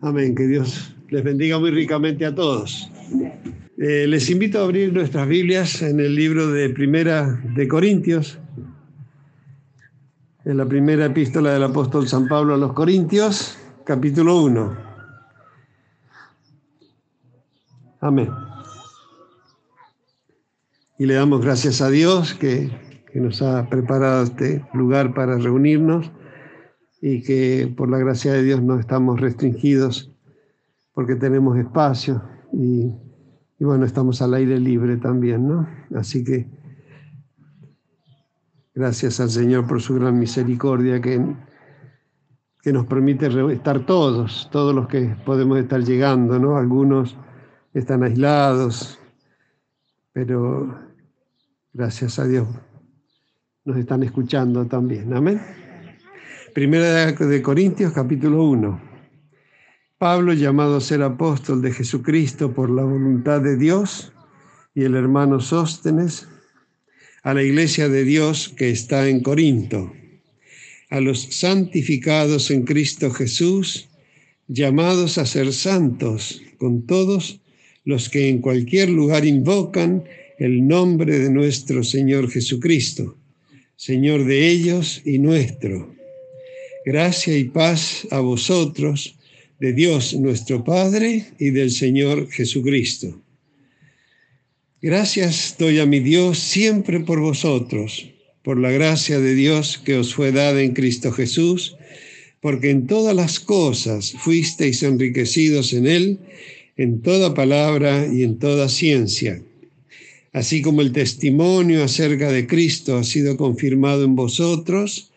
Amén, que Dios les bendiga muy ricamente a todos. Eh, les invito a abrir nuestras Biblias en el libro de Primera de Corintios, en la primera epístola del apóstol San Pablo a los Corintios, capítulo 1. Amén. Y le damos gracias a Dios que, que nos ha preparado este lugar para reunirnos y que por la gracia de Dios no estamos restringidos porque tenemos espacio y, bueno, estamos al aire libre también, ¿no? Así que gracias al Señor por su gran misericordia que, que nos permite estar todos, todos los que podemos estar llegando, ¿no? Algunos están aislados, pero gracias a Dios nos están escuchando también. Amén. Primera de Corintios capítulo 1. Pablo, llamado a ser apóstol de Jesucristo por la voluntad de Dios, y el hermano Sóstenes, a la iglesia de Dios que está en Corinto, a los santificados en Cristo Jesús, llamados a ser santos, con todos los que en cualquier lugar invocan el nombre de nuestro Señor Jesucristo, Señor de ellos y nuestro Gracia y paz a vosotros, de Dios nuestro Padre y del Señor Jesucristo. Gracias doy a mi Dios siempre por vosotros, por la gracia de Dios que os fue dada en Cristo Jesús, porque en todas las cosas fuisteis enriquecidos en Él, en toda palabra y en toda ciencia. Así como el testimonio acerca de Cristo ha sido confirmado en vosotros,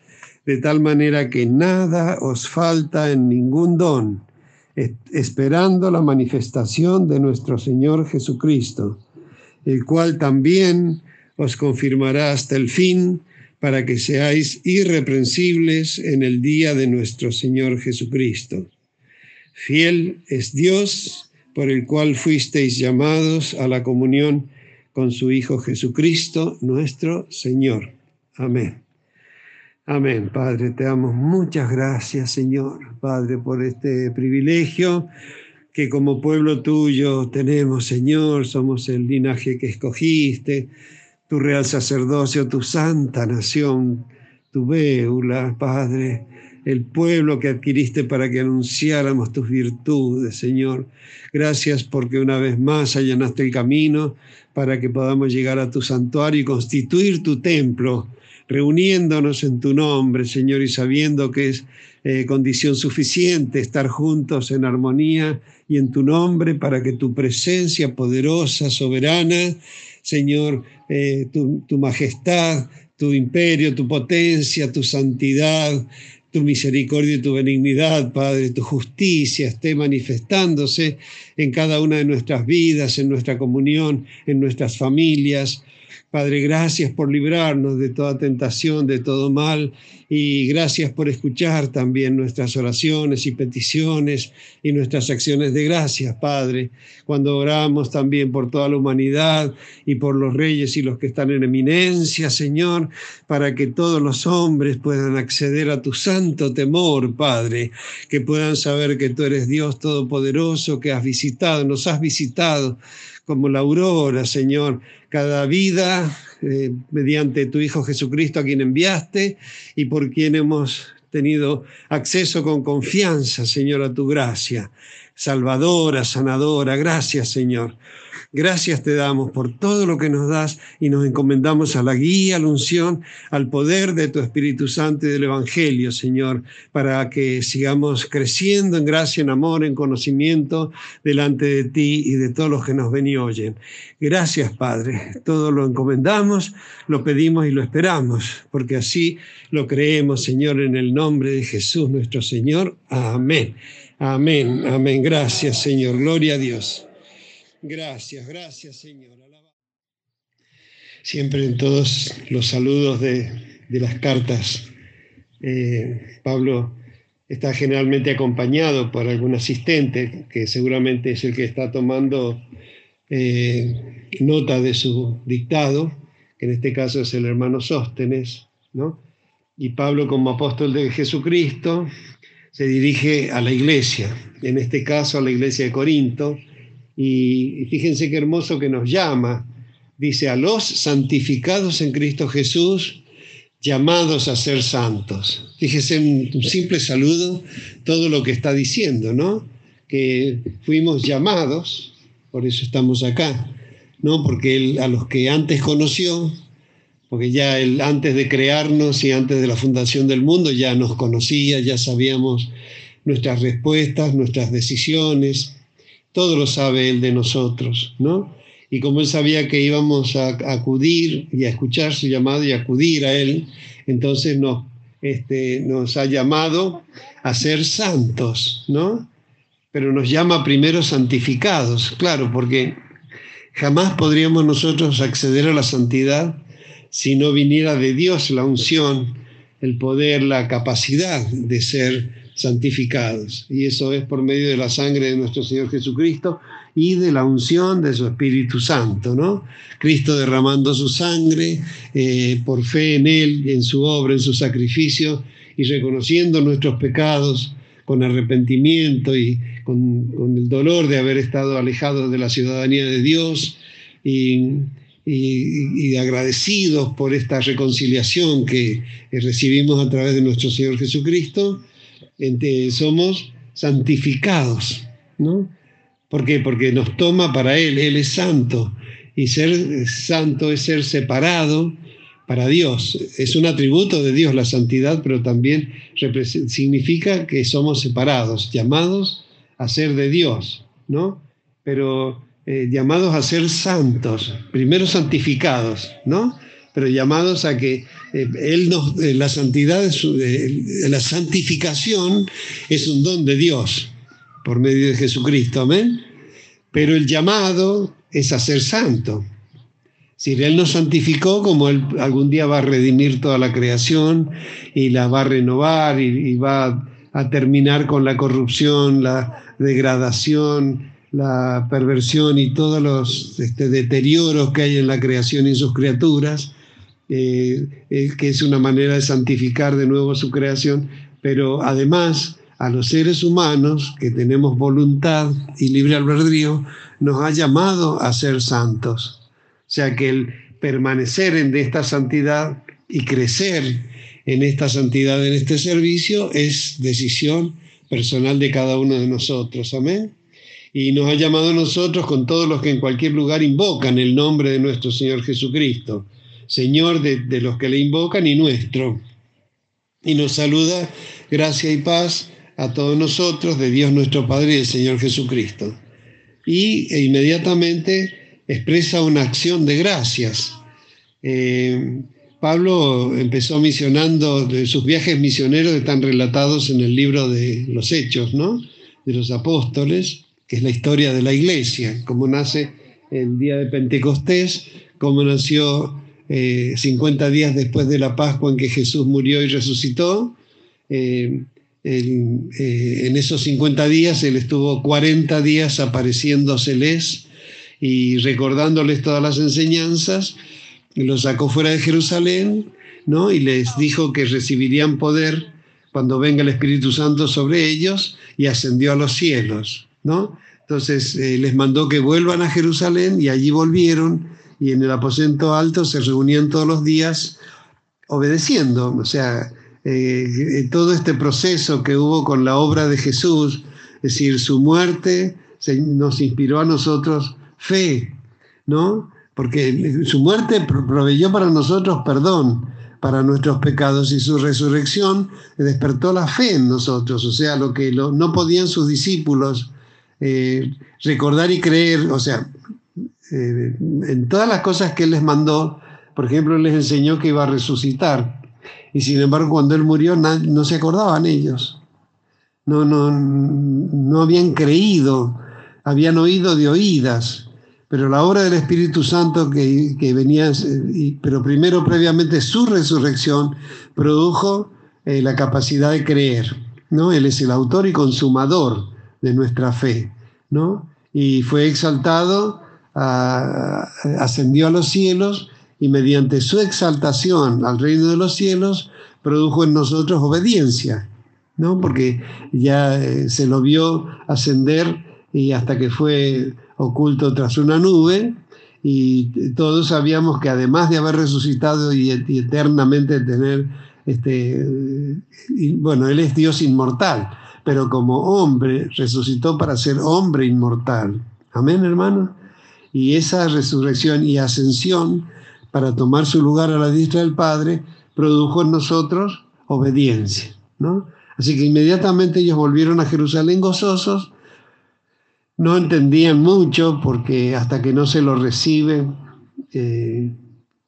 de tal manera que nada os falta en ningún don, esperando la manifestación de nuestro Señor Jesucristo, el cual también os confirmará hasta el fin, para que seáis irreprensibles en el día de nuestro Señor Jesucristo. Fiel es Dios, por el cual fuisteis llamados a la comunión con su Hijo Jesucristo, nuestro Señor. Amén. Amén, Padre, te damos muchas gracias, Señor, Padre, por este privilegio que como pueblo tuyo tenemos, Señor, somos el linaje que escogiste, tu real sacerdocio, tu santa nación, tu véula, Padre, el pueblo que adquiriste para que anunciáramos tus virtudes, Señor. Gracias porque una vez más allanaste el camino para que podamos llegar a tu santuario y constituir tu templo reuniéndonos en tu nombre, Señor, y sabiendo que es eh, condición suficiente estar juntos en armonía y en tu nombre para que tu presencia poderosa, soberana, Señor, eh, tu, tu majestad, tu imperio, tu potencia, tu santidad, tu misericordia y tu benignidad, Padre, tu justicia esté manifestándose en cada una de nuestras vidas, en nuestra comunión, en nuestras familias. Padre, gracias por librarnos de toda tentación, de todo mal, y gracias por escuchar también nuestras oraciones y peticiones y nuestras acciones de gracias, Padre, cuando oramos también por toda la humanidad y por los reyes y los que están en eminencia, Señor, para que todos los hombres puedan acceder a tu santo temor, Padre, que puedan saber que tú eres Dios Todopoderoso, que has visitado, nos has visitado como la aurora, Señor, cada vida eh, mediante tu Hijo Jesucristo a quien enviaste y por quien hemos tenido acceso con confianza, Señor, a tu gracia. Salvadora, sanadora, gracias, Señor. Gracias te damos por todo lo que nos das y nos encomendamos a la guía, a la unción, al poder de tu Espíritu Santo y del Evangelio, Señor, para que sigamos creciendo en gracia, en amor, en conocimiento delante de ti y de todos los que nos ven y oyen. Gracias, Padre. Todo lo encomendamos, lo pedimos y lo esperamos, porque así lo creemos, Señor, en el nombre de Jesús nuestro Señor. Amén. Amén, amén. Gracias, Señor. Gloria a Dios. Gracias, gracias Señor. Siempre en todos los saludos de, las cartas, eh, Pablo está generalmente acompañado por algún asistente, que seguramente es el que está tomando eh, nota de su dictado, que en este caso es el hermano Sóstenes, ¿no? Y Pablo como apóstol de Jesucristo se dirige a la iglesia, en este caso a la iglesia de Corinto, y fíjense qué hermoso que nos llama. Dice, a los santificados en Cristo Jesús, llamados a ser santos. Fíjese un simple saludo todo lo que está diciendo, ¿no? Que fuimos llamados, por eso estamos acá, ¿no? Porque él, a los que antes conoció, porque ya él antes de crearnos y antes de la fundación del mundo ya nos conocía, ya sabíamos nuestras respuestas, nuestras decisiones, todo lo sabe Él de nosotros, ¿no? Y como Él sabía que íbamos a acudir y a escuchar su llamado y acudir a Él, entonces nos, este, nos ha llamado a ser santos, ¿no? Pero nos llama primero santificados, claro, porque jamás podríamos nosotros acceder a la santidad si no viniera de Dios la unción, el poder, la capacidad de ser santificados. Y eso es por medio de la sangre de nuestro Señor Jesucristo y de la unción de su Espíritu Santo, ¿no? Cristo derramando su sangre eh, por fe en Él, en su obra, en su sacrificio y reconociendo nuestros pecados con arrepentimiento y con, el dolor de haber estado alejados de la ciudadanía de Dios y, y, agradecidos por esta reconciliación que recibimos a través de nuestro Señor Jesucristo somos santificados, ¿no? ¿Por qué? Porque nos toma para Él, Él es santo, y ser santo es ser separado para Dios. Es un atributo de Dios la santidad, pero también significa que somos separados, llamados a ser de Dios, ¿no? Pero eh, llamados a ser santos, primero santificados, ¿no? Pero llamados a que eh, Él nos, eh, la santidad, eh, la santificación es un don de Dios por medio de Jesucristo, amén. Pero el llamado es a ser santo. Si Él nos santificó, como Él algún día va a redimir toda la creación y la va a renovar y, va a terminar con la corrupción, la degradación, la perversión y todos los este, deterioros que hay en la creación y en sus criaturas, eh, eh, que es una manera de santificar de nuevo su creación, pero además a los seres humanos que tenemos voluntad y libre albedrío, nos ha llamado a ser santos. O sea que el permanecer en esta santidad y crecer en esta santidad, en este servicio, es decisión personal de cada uno de nosotros. Amén. Y nos ha llamado a nosotros con todos los que en cualquier lugar invocan el nombre de nuestro Señor Jesucristo. Señor de, los que le invocan y nuestro. Y nos saluda gracia y paz a todos nosotros, de Dios nuestro Padre y del Señor Jesucristo. Y e inmediatamente expresa una acción de gracias. Eh, Pablo empezó misionando, sus viajes misioneros están relatados en el libro de los Hechos, ¿no? De los apóstoles, que es la historia de la iglesia, cómo nace el día de Pentecostés, cómo nació 50 eh, días después de la Pascua en que Jesús murió y resucitó. Eh, eh, en esos 50 días él estuvo 40 días apareciéndoseles y recordándoles todas las enseñanzas, y los sacó fuera de Jerusalén, ¿no? Y les dijo que recibirían poder cuando venga el Espíritu Santo sobre ellos y ascendió a los cielos, ¿no? Entonces les mandó que vuelvan a Jerusalén y allí volvieron y en el aposento alto se reunían todos los días obedeciendo, o sea, eh, todo este proceso que hubo con la obra de Jesús, es decir, su muerte nos inspiró a nosotros fe, ¿no? Porque su muerte proveyó para nosotros perdón para nuestros pecados y su resurrección despertó la fe en nosotros, o sea, lo que no podían sus discípulos eh, recordar y creer, o sea, eh, en todas las cosas que Él les mandó, por ejemplo, les enseñó que iba a resucitar. Y sin embargo, cuando Él murió, no, se acordaban ellos. No, no, no habían creído, habían oído de oídas. Pero la obra del Espíritu Santo que, venía, pero primero previamente su resurrección, produjo eh, la capacidad de creer. ¿no? Él es el autor y consumador de nuestra fe. ¿no? Y fue exaltado ascendió a los cielos y mediante su exaltación al reino de los cielos produjo en nosotros obediencia. ¿no? Porque ya eh, se lo vio ascender y hasta que fue oculto tras una nube, y todos sabíamos que además de haber resucitado y, eternamente tener, este, bueno, Él es Dios inmortal, pero como hombre resucitó para ser hombre inmortal. Amén, hermano. Y esa resurrección y ascensión para tomar su lugar a la diestra del Padre produjo en nosotros obediencia, ¿no? Así que inmediatamente ellos volvieron a Jerusalén gozosos no entendían mucho porque hasta que no se lo reciben eh,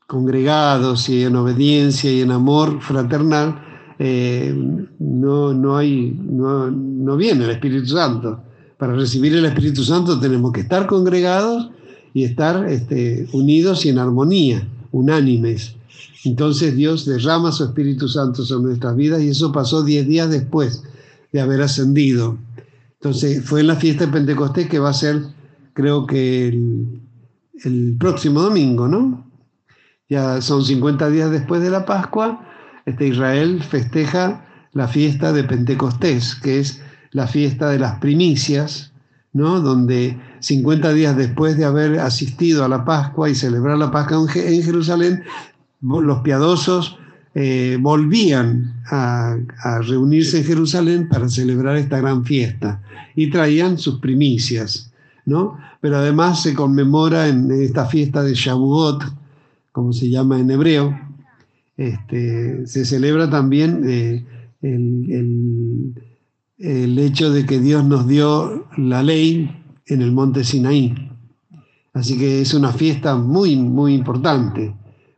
congregados y en obediencia y en amor fraternal, eh, no, no, hay, no, viene el Espíritu Santo. Para recibir el Espíritu Santo tenemos que estar congregados y estar este, unidos y en armonía, unánimes. Entonces Dios derrama su Espíritu Santo sobre nuestras vidas y eso pasó diez días después de haber ascendido. Entonces fue en la fiesta de Pentecostés que va a ser, creo que el, próximo domingo, ¿no? Ya son 50 días después de la Pascua, este Israel festeja la fiesta de Pentecostés, que es la fiesta de las primicias, ¿no? Donde 50 días después de haber asistido a la Pascua y celebrar la Pascua en Jerusalén, los piadosos eh, volvían a, reunirse en Jerusalén para celebrar esta gran fiesta y traían sus primicias, ¿no? Pero además se conmemora en esta fiesta de Shavuot, como se llama en hebreo, este, se celebra también eh, el, el hecho de que Dios nos dio la ley en el monte Sinaí. Así que es una fiesta muy, muy importante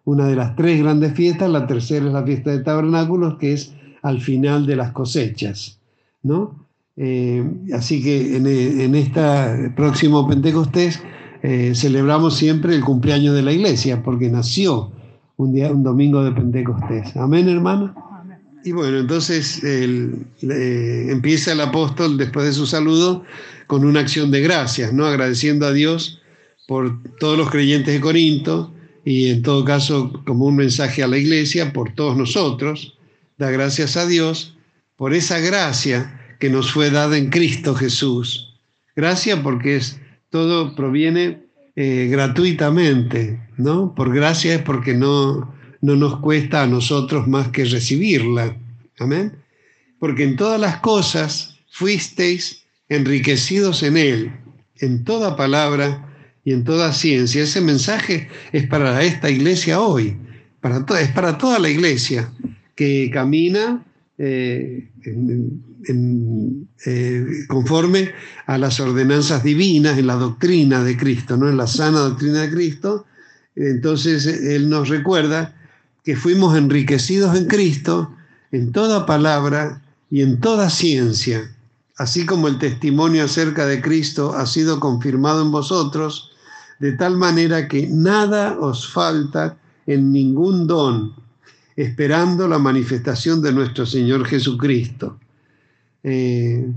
una de las tres grandes fiestas, la tercera es la fiesta de tabernáculos, que es al final de las cosechas, ¿no? Eh, así que en, este próximo Pentecostés eh, celebramos siempre el cumpleaños de la iglesia, porque nació un día, un domingo de Pentecostés. Amén, hermano. Y bueno, entonces empieza el apóstol después de su saludo con una acción de gracias, ¿no? Agradeciendo a Dios por todos los creyentes de Corinto, y en todo caso como un mensaje a la iglesia por todos nosotros, da gracias a Dios por esa gracia que nos fue dada en Cristo Jesús. Gracia porque es, todo proviene eh, gratuitamente, ¿no? Por gracia es porque no, no nos cuesta a nosotros más que recibirla. Amén. Porque en todas las cosas fuisteis enriquecidos en Él, en toda palabra y en toda ciencia. Ese mensaje es para esta iglesia hoy, para es para toda la iglesia que camina eh, eh, conforme a las ordenanzas divinas, en la doctrina de Cristo, ¿no? en la sana doctrina de Cristo. Entonces Él nos recuerda que fuimos enriquecidos en Cristo en toda palabra y en toda ciencia, así como el testimonio acerca de Cristo ha sido confirmado en vosotros, de tal manera que nada os falta en ningún don, esperando la manifestación de nuestro Señor Jesucristo. Eh,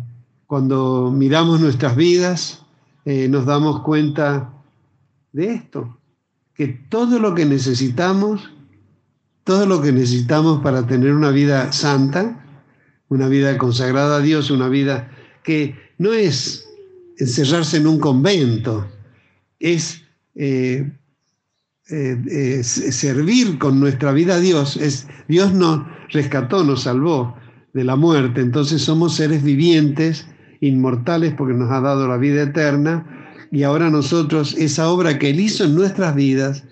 cuando miramos nuestras vidas, eh, nos damos cuenta de esto, que todo lo que necesitamos, todo lo que necesitamos para tener una vida santa, una vida consagrada a Dios, una vida que no es encerrarse en un convento, es eh, eh, servir con nuestra vida a Dios. Es, Dios nos rescató, nos salvó de la muerte. Entonces somos seres vivientes, inmortales, porque nos ha dado la vida eterna. Y ahora nosotros, esa obra que Él hizo en nuestras vidas,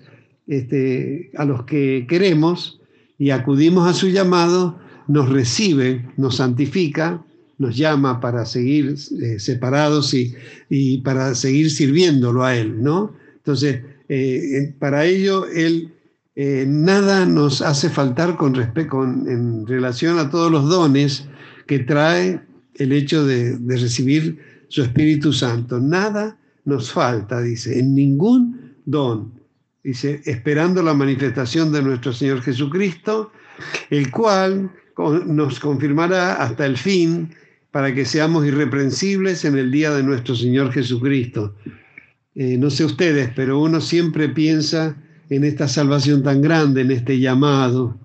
este, a los que queremos y acudimos a su llamado, nos recibe, nos santifica nos llama para seguir eh, separados y, y, para seguir sirviéndolo a Él, ¿no? Entonces, eh, para ello, Él eh, nada nos hace faltar con, respecto, en relación a todos los dones que trae el hecho de, de recibir su Espíritu Santo. Nada nos falta, dice, en ningún don. Dice, esperando la manifestación de nuestro Señor Jesucristo, el cual nos confirmará hasta el fin para que seamos irreprensibles en el día de nuestro Señor Jesucristo. Eh, no sé ustedes, pero uno siempre piensa en esta salvación tan grande, en este llamado,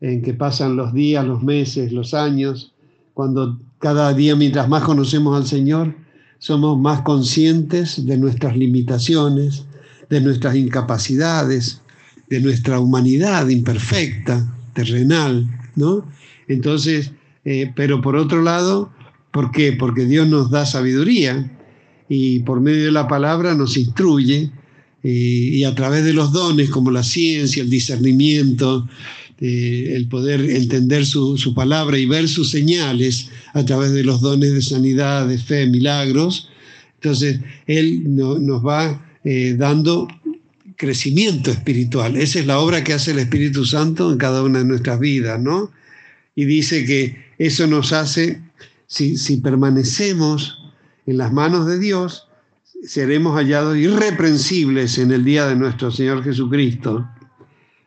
en que pasan los días, los meses, los años, Cuando cada día, mientras más conocemos al Señor, somos más conscientes de nuestras limitaciones, de nuestras incapacidades, de nuestra humanidad imperfecta, terrenal, ¿no? Entonces, eh, pero por otro lado, ¿por qué? Porque Dios nos da sabiduría y por medio de la palabra nos instruye eh, y a través de los dones como la ciencia, el discernimiento, eh, el poder entender su, palabra y ver sus señales a través de los dones de sanidad, de fe, milagros. Entonces, Él nos va dando crecimiento espiritual. Esa es la obra que hace el Espíritu Santo en cada una de nuestras vidas, ¿no? Y dice que eso nos hace, si, si permanecemos en las manos de Dios, seremos hallados irreprensibles en el día de nuestro Señor Jesucristo.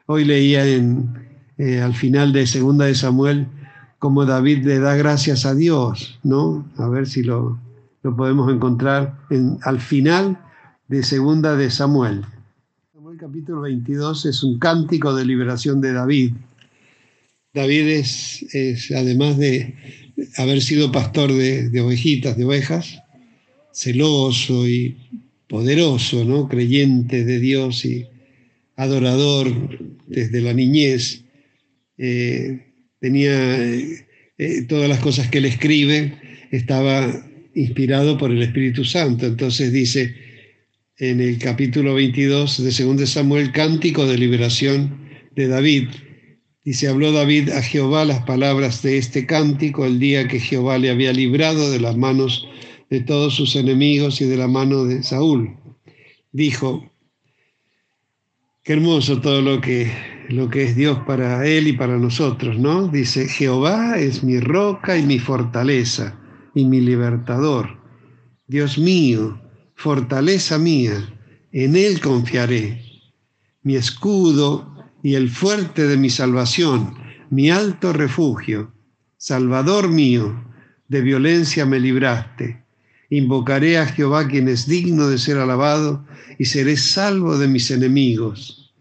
Hoy leía en, eh, al final de Segunda de Samuel cómo David le da gracias a Dios, ¿no? A ver si lo, lo podemos encontrar en, al final de Segunda de Samuel capítulo 22 es un cántico de liberación de David. David es, además de haber sido pastor de, ovejitas, de ovejas, celoso y poderoso, ¿no? creyente de Dios y adorador desde la niñez. Eh, tenía eh, todas las cosas que él escribe, estaba inspirado por el Espíritu Santo. Entonces dice, en el capítulo 22 de 2 Samuel, cántico de liberación de David. Dice, habló David a Jehová las palabras de este cántico el día que Jehová le había librado de las manos de todos sus enemigos y de la mano de Saúl. Dijo, qué hermoso todo lo que, lo que es Dios para él y para nosotros, ¿no? Dice, Jehová es mi roca y mi fortaleza y mi libertador. Dios mío, fortaleza mía, en Él confiaré, mi escudo y el fuerte de mi salvación, mi alto refugio, Salvador mío, de violencia me libraste. Invocaré a Jehová quien es digno de ser alabado y seré salvo de mis enemigos.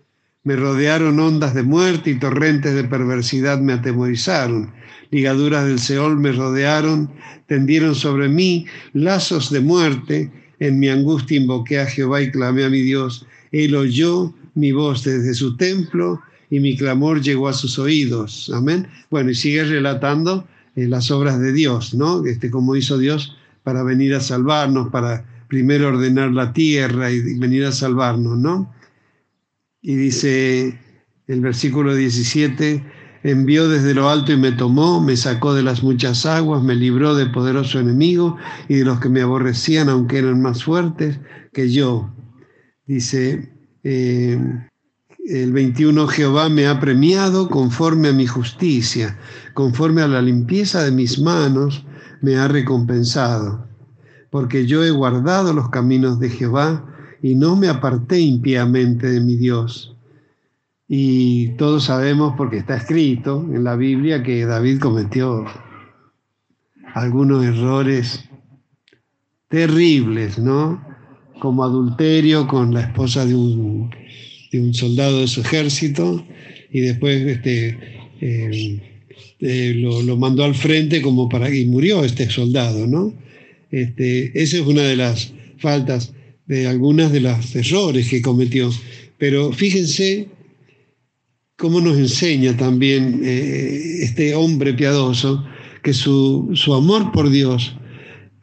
Me rodearon ondas de muerte y torrentes de perversidad me atemorizaron. Ligaduras del Seol me rodearon, tendieron sobre mí lazos de muerte en mi angustia invoqué a Jehová y clamé a mi Dios. Él oyó mi voz desde su templo y mi clamor llegó a sus oídos. Amén. Bueno, y sigue relatando eh, las obras de Dios, ¿no? Este, como hizo Dios para venir a salvarnos, para primero ordenar la tierra y venir a salvarnos, ¿no? Y dice el versículo 17, envió desde lo alto y me tomó, me sacó de las muchas aguas, me libró de poderoso enemigo y de los que me aborrecían, aunque eran más fuertes que yo. Dice eh, el 21, Jehová me ha premiado conforme a mi justicia, conforme a la limpieza de mis manos, me ha recompensado, porque yo he guardado los caminos de Jehová y no me aparté impíamente de mi Dios. Y todos sabemos, porque está escrito en la Biblia, que David cometió algunos errores terribles, ¿no? Como adulterio con la esposa de un, de un soldado de su ejército y después este, eh, eh, lo, lo, mandó al frente como para y murió este soldado, ¿no? Este, esa es una de las faltas, de algunas de los errores que cometió. Pero fíjense cómo nos enseña también eh, este hombre piadoso que su, amor por Dios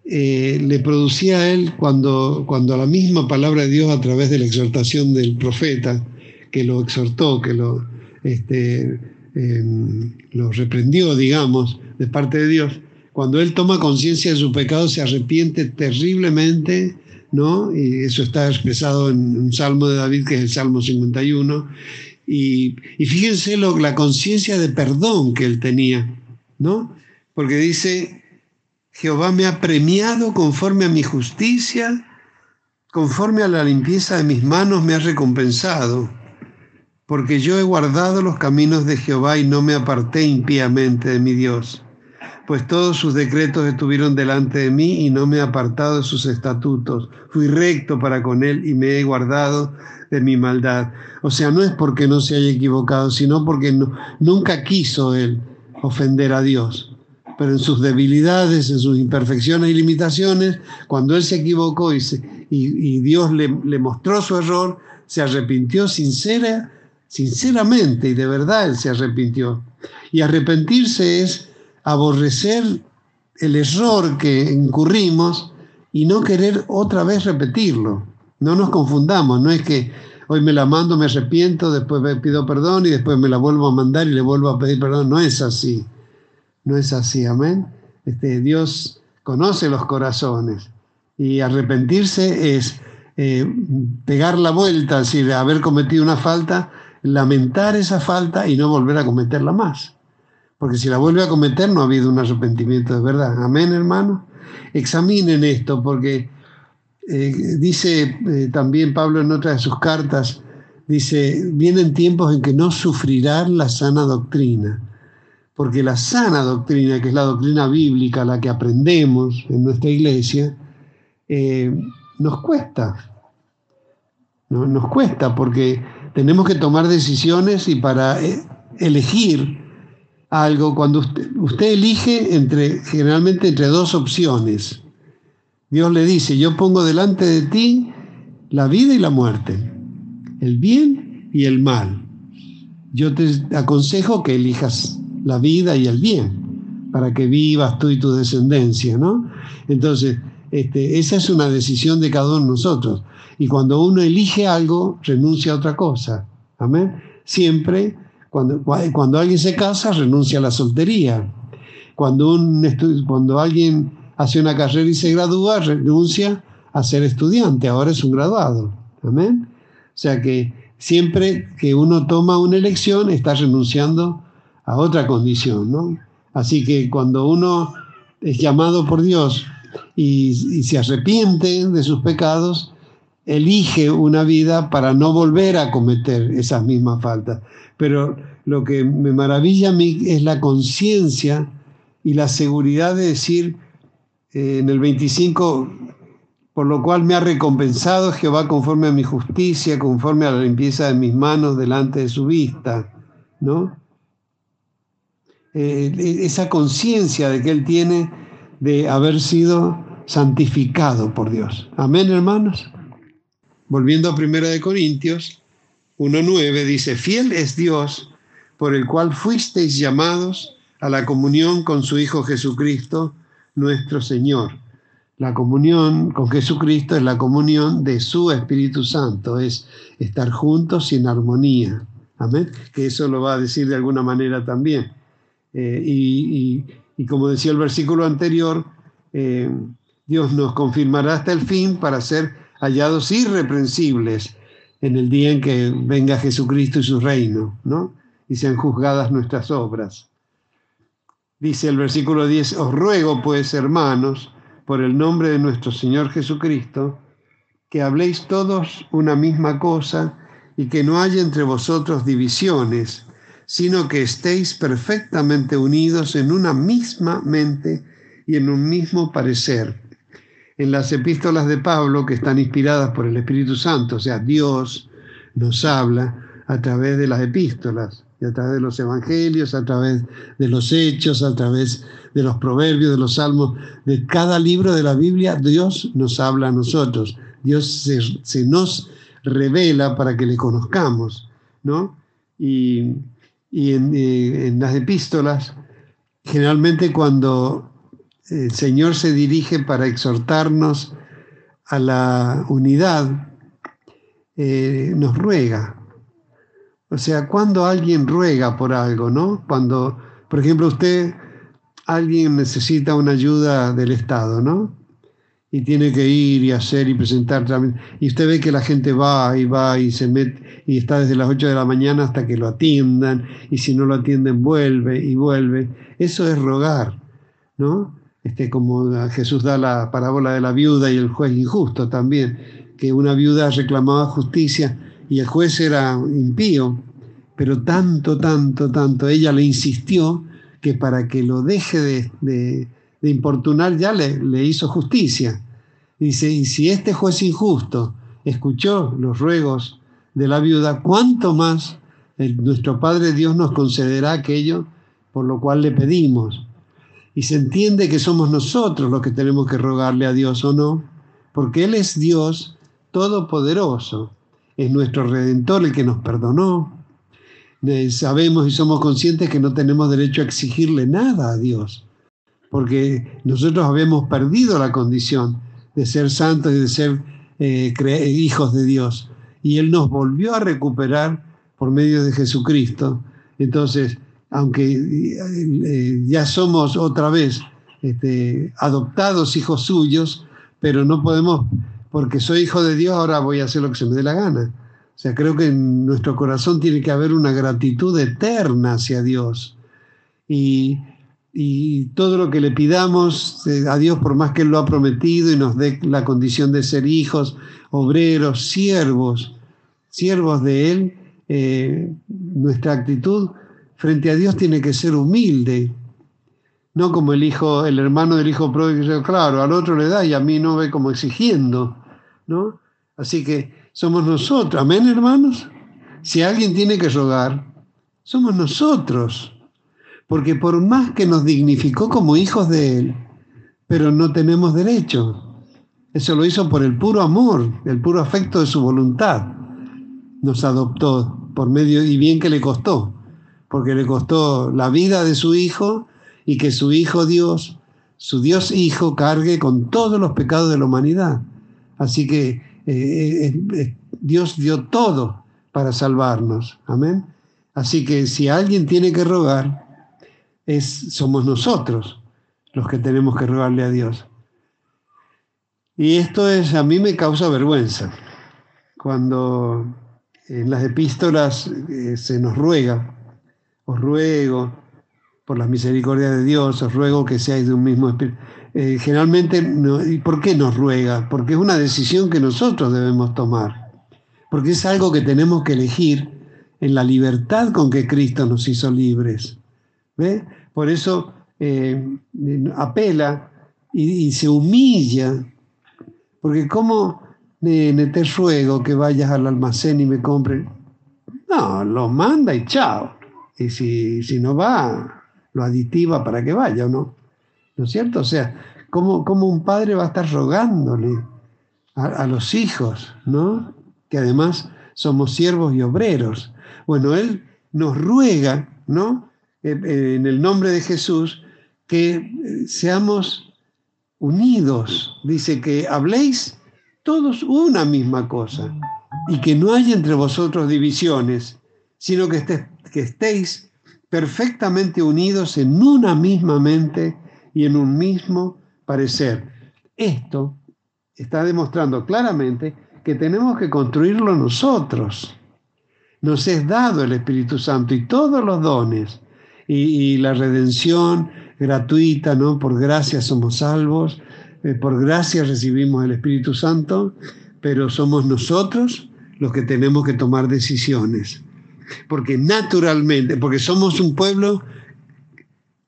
eh, le producía a él cuando, cuando la misma palabra de Dios a través de la exhortación del profeta, que lo exhortó, que lo, este, em, lo reprendió, digamos, de parte de Dios, cuando él toma conciencia de su pecado se arrepiente terriblemente, ¿no? Y eso está expresado en un salmo de David, que es el Salmo 51, y, fíjense lo, la conciencia de perdón que él tenía, ¿no? Porque dice, Jehová me ha premiado conforme a mi justicia, conforme a la limpieza de mis manos me ha recompensado, porque yo he guardado los caminos de Jehová y no me aparté impíamente de mi Dios pues todos sus decretos estuvieron delante de mí y no me he apartado de sus estatutos. Fui recto para con él y me he guardado de mi maldad. O sea, no es porque no se haya equivocado, sino porque nunca quiso él ofender a Dios. pero en sus debilidades, en sus imperfecciones y limitaciones, cuando él se equivocó y, Dios le, le, mostró su error, se arrepintió sincera, sinceramente y de verdad él se arrepintió. Y arrepentirse es aborrecer el error que incurrimos y no querer otra vez repetirlo. No nos confundamos, no es que hoy me la mando, me arrepiento, después me pido perdón y después me la vuelvo a mandar y le vuelvo a pedir perdón. No es así, no es así, amén. Este, Dios conoce los corazones y arrepentirse es eh, pegar la vuelta, es decir, haber cometido una falta, lamentar esa falta y no volver a cometerla más. Porque si la vuelve a cometer no ha habido un arrepentimiento de verdad. Amén, hermano. Examinen esto porque eh, dice eh, también Pablo en otra de sus cartas, dice, vienen tiempos en que no sufrirán la sana doctrina, porque la sana doctrina, que es la doctrina bíblica, la que aprendemos en nuestra iglesia, eh, nos cuesta. Nos cuesta porque tenemos que tomar decisiones y para elegir algo, cuando usted, usted elige entre, generalmente entre dos opciones, Dios le dice, yo pongo delante de ti la vida y la muerte, el bien y el mal. Yo te aconsejo que elijas la vida y el bien para que vivas tú y tu descendencia, ¿no? Entonces, este, esa es una decisión de cada uno de nosotros. Y cuando uno elige algo, renuncia a otra cosa. Amén. Siempre, cuando, cuando alguien se casa, renuncia a la soltería. Cuando, un, cuando alguien hace una carrera y se gradúa, renuncia a ser estudiante, ahora es un graduado. Amén. O sea que siempre que uno toma una elección está renunciando a otra condición, ¿no? Así que cuando uno es llamado por Dios y, y se arrepiente de sus pecados, elige una vida para no volver a cometer esas mismas faltas. Pero lo que me maravilla a mí es la conciencia y la seguridad de decir, eh, en el 25, por lo cual me ha recompensado Jehová conforme a mi justicia, conforme a la limpieza de mis manos delante de su vista, ¿no? Eh, esa conciencia de que él tiene de haber sido santificado por Dios. Amén, hermanos. Volviendo a 1 de Corintios 1.9 dice, fiel es Dios por el cual fuisteis llamados a la comunión con su Hijo Jesucristo, nuestro Señor. La comunión con Jesucristo es la comunión de su Espíritu Santo, es estar juntos sin armonía. Amén. Que eso lo va a decir de alguna manera también. Eh, y, como decía el versículo anterior, eh, Dios nos confirmará hasta el fin para ser hallados irreprensibles en el día en que venga Jesucristo y su reino, ¿no? Y sean juzgadas nuestras obras. Dice el versículo 10, os ruego pues, hermanos, por el nombre de nuestro Señor Jesucristo, que habléis todos una misma cosa y que no haya entre vosotros divisiones, sino que estéis perfectamente unidos en una misma mente y en un mismo parecer. En las epístolas de Pablo, que están inspiradas por el Espíritu Santo, o sea, Dios nos habla a través de las epístolas y a través de los evangelios, a través de los hechos, a través de los proverbios, de los salmos, de cada libro de la Biblia, Dios nos habla a nosotros. Dios se, nos revela para que le conozcamos, ¿no? Y, en, eh, las epístolas, generalmente cuando el Señor se dirige para exhortarnos a la unidad, eh, nos ruega, o sea, cuando alguien ruega por algo, ¿no? Cuando, por ejemplo, usted, alguien necesita una ayuda del Estado, ¿no? Y tiene que ir y hacer y presentar también. Y usted ve que la gente va y va y se mete y está desde las 8 de la mañana hasta que lo atiendan. Y si no lo atienden, vuelve y vuelve. Eso es rogar, ¿no? Este, como Jesús da la parábola de la viuda y el juez injusto también, que una viuda reclamaba justicia y el juez era impío, pero tanto, tanto, tanto, ella le insistió que para que lo deje de, importunar ya le, le, hizo justicia. Dice, y si este juez injusto escuchó los ruegos de la viuda, ¿cuánto más nuestro Padre Dios nos concederá aquello por lo cual le pedimos? y se entiende que somos nosotros los que tenemos que rogarle a Dios o no, porque Él es Dios todopoderoso, es nuestro redentor el que nos perdonó. Eh, sabemos y somos conscientes que no tenemos derecho a exigirle nada a Dios, porque nosotros habíamos perdido la condición de ser santos y de ser eh, hijos de Dios. Y Él nos volvió a recuperar por medio de Jesucristo. Entonces, aunque eh, ya somos otra vez este, adoptados hijos suyos, pero no podemos, porque soy hijo de Dios, ahora voy a hacer lo que se me dé la gana. O sea, creo que en nuestro corazón tiene que haber una gratitud eterna hacia Dios. Y, todo lo que le pidamos eh, a Dios, por más que Él lo ha prometido y nos dé la condición de ser hijos, obreros, siervos, siervos de Él, eh, nuestra actitud frente a Dios tiene que ser humilde, no como el hijo, el hermano del hijo pródigo, claro, al otro le da y a mí no ve como exigiendo, ¿no? Así que somos nosotros, amén hermanos. Si alguien tiene que rogar, somos nosotros, porque por más que nos dignificó como hijos de Él, pero no tenemos derecho. Eso lo hizo por el puro amor, el puro afecto de su voluntad. Nos adoptó por medio, y bien que le costó, porque le costó la vida de su hijo y que su hijo Dios, su Dios hijo, cargue con todos los pecados de la humanidad. Así que eh, eh, eh, Dios dio todo para salvarnos. Amén. Así que si alguien tiene que rogar, es, somos nosotros los que tenemos que rogarle a Dios. Y esto es, a mí me causa vergüenza. Cuando en las epístolas se nos ruega os ruego, por la misericordia de Dios, os ruego que seáis de un mismo espíritu. Eh, generalmente, ¿y por qué nos ruega? Porque es una decisión que nosotros debemos tomar, porque es algo que tenemos que elegir en la libertad con que Cristo nos hizo libres. ¿Ve? Por eso eh, apela y, se humilla, porque ¿cómo te ruego que vayas al almacén y me compre? No, lo manda y chao. Y si, si no va, lo aditiva para que vaya, no? ¿No es cierto? O sea, ¿cómo, cómo un padre va a estar rogándole a, los hijos, ¿no? Que además somos siervos y obreros. Bueno, Él nos ruega, ¿no? Eh, eh, en el nombre de Jesús, que eh, seamos unidos. Dice que habléis todos una misma cosa y que no haya entre vosotros divisiones, sino que que estéis perfectamente unidos en una misma mente y en un mismo parecer. Esto está demostrando claramente que tenemos que construirlo nosotros. Nos es dado el Espíritu Santo y todos los dones y, la redención gratuita, ¿no? Por gracia somos salvos, eh, por gracia recibimos el Espíritu Santo, pero somos nosotros los que tenemos que tomar decisiones porque naturalmente, porque somos un pueblo,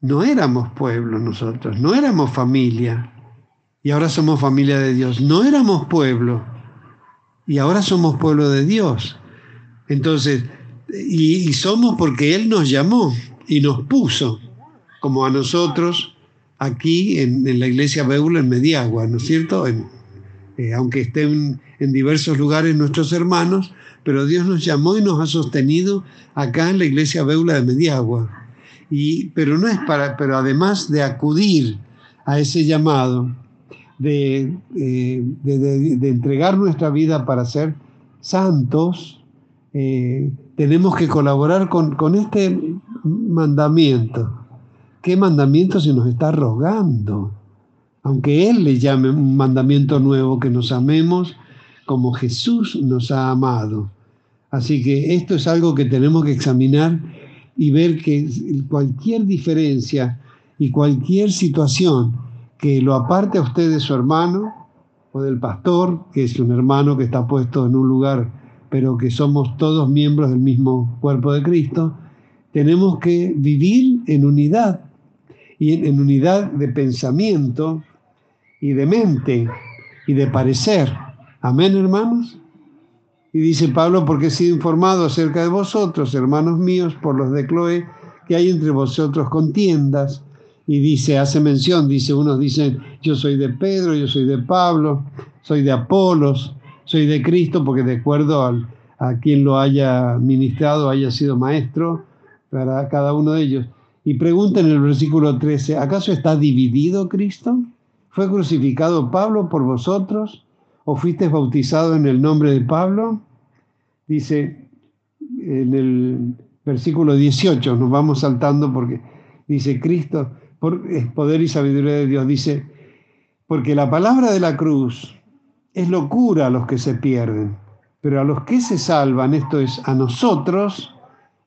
no éramos pueblo nosotros, no éramos familia, y ahora somos familia de Dios, no éramos pueblo, y ahora somos pueblo de Dios. Entonces, y, somos porque Él nos llamó y nos puso, como a nosotros aquí en, la iglesia Beula en Mediagua, ¿no es cierto? Eh, aunque estén en diversos lugares nuestros hermanos, pero Dios nos llamó y nos ha sostenido acá en la iglesia Beula de Mediagua. Pero no es para, pero además de acudir a ese llamado, de, eh, de, entregar nuestra vida para ser santos, eh, tenemos que colaborar con, con este mandamiento. ¿Qué mandamiento se nos está rogando? Aunque Él le llame un mandamiento nuevo, que nos amemos como Jesús nos ha amado. Así que esto es algo que tenemos que examinar y ver que cualquier diferencia y cualquier situación que lo aparte a usted de su hermano o del pastor, que es un hermano que está puesto en un lugar, pero que somos todos miembros del mismo cuerpo de Cristo, tenemos que vivir en unidad y en, unidad de pensamiento y de mente y de parecer. Amén, hermanos. Y dice Pablo, porque he sido informado acerca de vosotros, hermanos míos, por los de Cloé, que hay entre vosotros contiendas. y dice, hace mención, dice, unos dicen, yo soy de Pedro, yo soy de Pablo, soy de Apolos, soy de Cristo, porque de acuerdo a quien lo haya ministrado, haya sido maestro para cada uno de ellos. Y pregunta en el versículo 13, ¿acaso está dividido Cristo? ¿Fue crucificado Pablo por vosotros? ¿O fuiste bautizado en el nombre de Pablo? Dice en el versículo 18, nos vamos saltando porque dice Cristo, por poder y sabiduría de Dios. Dice, porque la palabra de la cruz es locura a los que se pierden, pero a los que se salvan, esto es, a nosotros,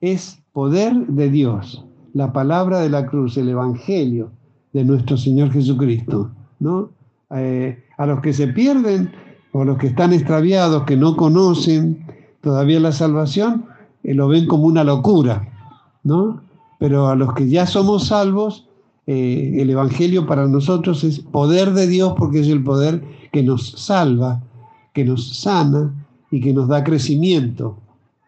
es poder de Dios. La palabra de la cruz, el Evangelio de nuestro Señor Jesucristo, ¿no? Eh, a los que se pierden o los que están extraviados, que no conocen todavía la salvación, eh, lo ven como una locura, ¿no? Pero a los que ya somos salvos, eh, el Evangelio para nosotros es poder de Dios porque es el poder que nos salva, que nos sana y que nos da crecimiento,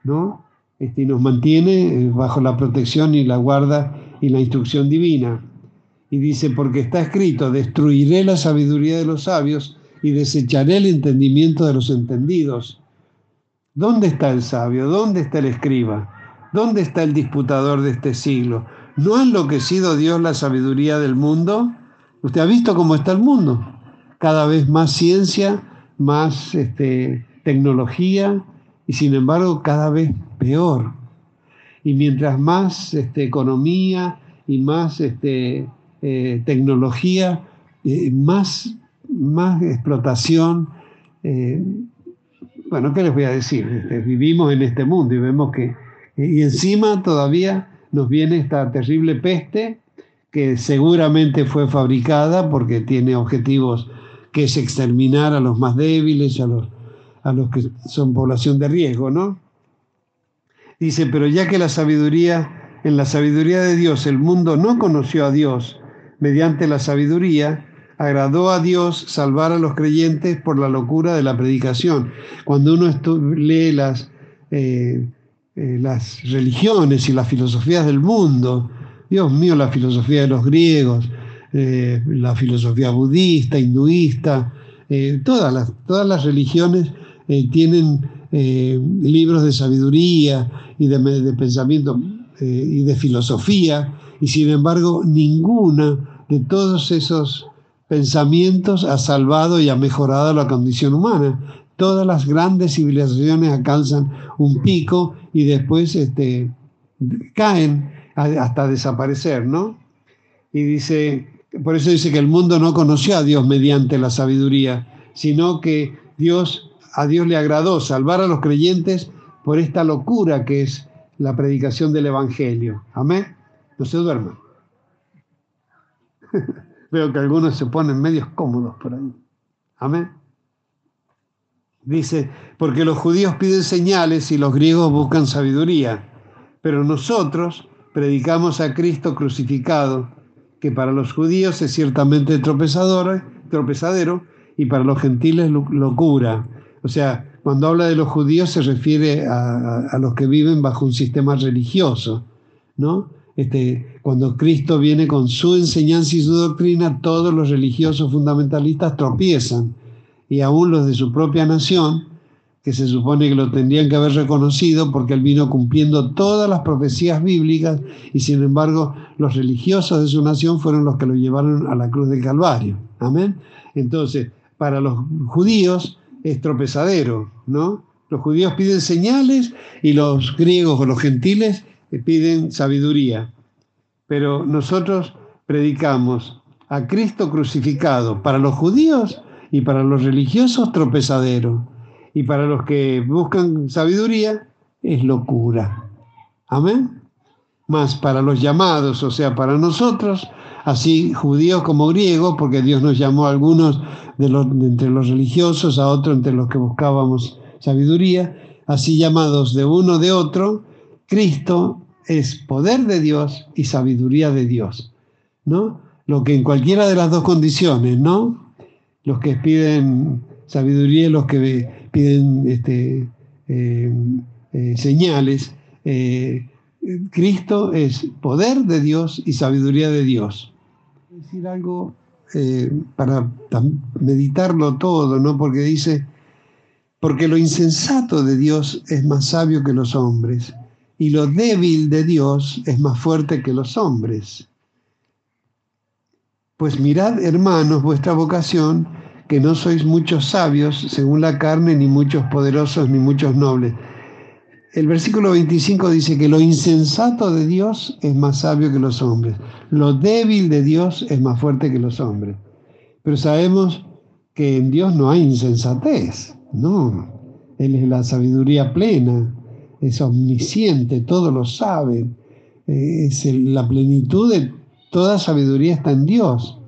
¿no? Este, y nos mantiene eh, bajo la protección y la guarda y la instrucción divina. Y dice, porque está escrito, destruiré la sabiduría de los sabios y desecharé el entendimiento de los entendidos. ¿Dónde está el sabio? ¿Dónde está el escriba? ¿Dónde está el disputador de este siglo? ¿No ha enloquecido Dios la sabiduría del mundo? Usted ha visto cómo está el mundo. Cada vez más ciencia, más este, tecnología y sin embargo cada vez peor. Y mientras más este, economía y más este, eh, tecnología, eh, más, más explotación. Eh, bueno, ¿qué les voy a decir? Este, vivimos en este mundo y vemos que, y encima todavía nos viene esta terrible peste que seguramente fue fabricada porque tiene objetivos que es exterminar a los más débiles, a los, a los que son población de riesgo, ¿no? Dice, pero ya que la sabiduría, en la sabiduría de Dios, el mundo no conoció a Dios mediante la sabiduría, agradó a Dios salvar a los creyentes por la locura de la predicación. Cuando uno lee las, eh, eh, las religiones y las filosofías del mundo, Dios mío, la filosofía de los griegos, eh, la filosofía budista, hinduista, todas, las, todas las religiones tienen libros de sabiduría y de, de pensamiento y de filosofía, y sin embargo ninguna de todos esos pensamientos ha salvado y ha mejorado la condición humana. Todas las grandes civilizaciones alcanzan un pico y después este, caen hasta desaparecer, ¿no? Y dice, por eso dice que el mundo no conoció a Dios mediante la sabiduría, sino que Dios, a Dios le agradó salvar a los creyentes por esta locura que es la predicación del Evangelio. Amén. No se duerman. Veo que algunos se ponen medios cómodos por ahí. Amén. Dice, porque los judíos piden señales y los griegos buscan sabiduría, pero nosotros predicamos a Cristo crucificado, que para los judíos es ciertamente tropezador, tropezadero y para los gentiles locura. O sea, cuando habla de los judíos se refiere a, a los que viven bajo un sistema religioso, ¿no? Este, cuando Cristo viene con su enseñanza y su doctrina, todos los religiosos fundamentalistas tropiezan y aún los de su propia nación, que se supone que lo tendrían que haber reconocido porque él vino cumpliendo todas las profecías bíblicas y sin embargo los religiosos de su nación fueron los que lo llevaron a la cruz del Calvario. Amén. Entonces, para los judíos es tropezadero, ¿no? Los judíos piden señales y los griegos o los gentiles piden sabiduría, pero nosotros predicamos a Cristo crucificado para los judíos y para los religiosos tropezadero, y para los que buscan sabiduría es locura. Amén. Más para los llamados, o sea, para nosotros, así judíos como griegos, porque Dios nos llamó a algunos de, los, entre los religiosos, a otros entre los que buscábamos sabiduría, así llamados de uno de otro, Cristo es poder de Dios y sabiduría de Dios, ¿no? Lo que en cualquiera de las dos condiciones, ¿no? Los que piden sabiduría y los que piden este, eh, eh, señales. Eh, Cristo es poder de Dios y sabiduría de Dios. decir algo para meditarlo todo, ¿no? Porque dice, porque lo insensato de Dios es más sabio que los hombres, y lo débil de Dios es más fuerte que los hombres. Pues mirad, hermanos, vuestra vocación, que no sois muchos sabios según la carne, ni muchos poderosos, ni muchos nobles. El versículo 25 dice que lo insensato de Dios es más sabio que los hombres, lo débil de Dios es más fuerte que los hombres. Pero sabemos que en Dios no hay insensatez, no. Él es la sabiduría plena, es omnisciente, todo lo sabe, eh, es la plenitud de toda sabiduría está en Dios.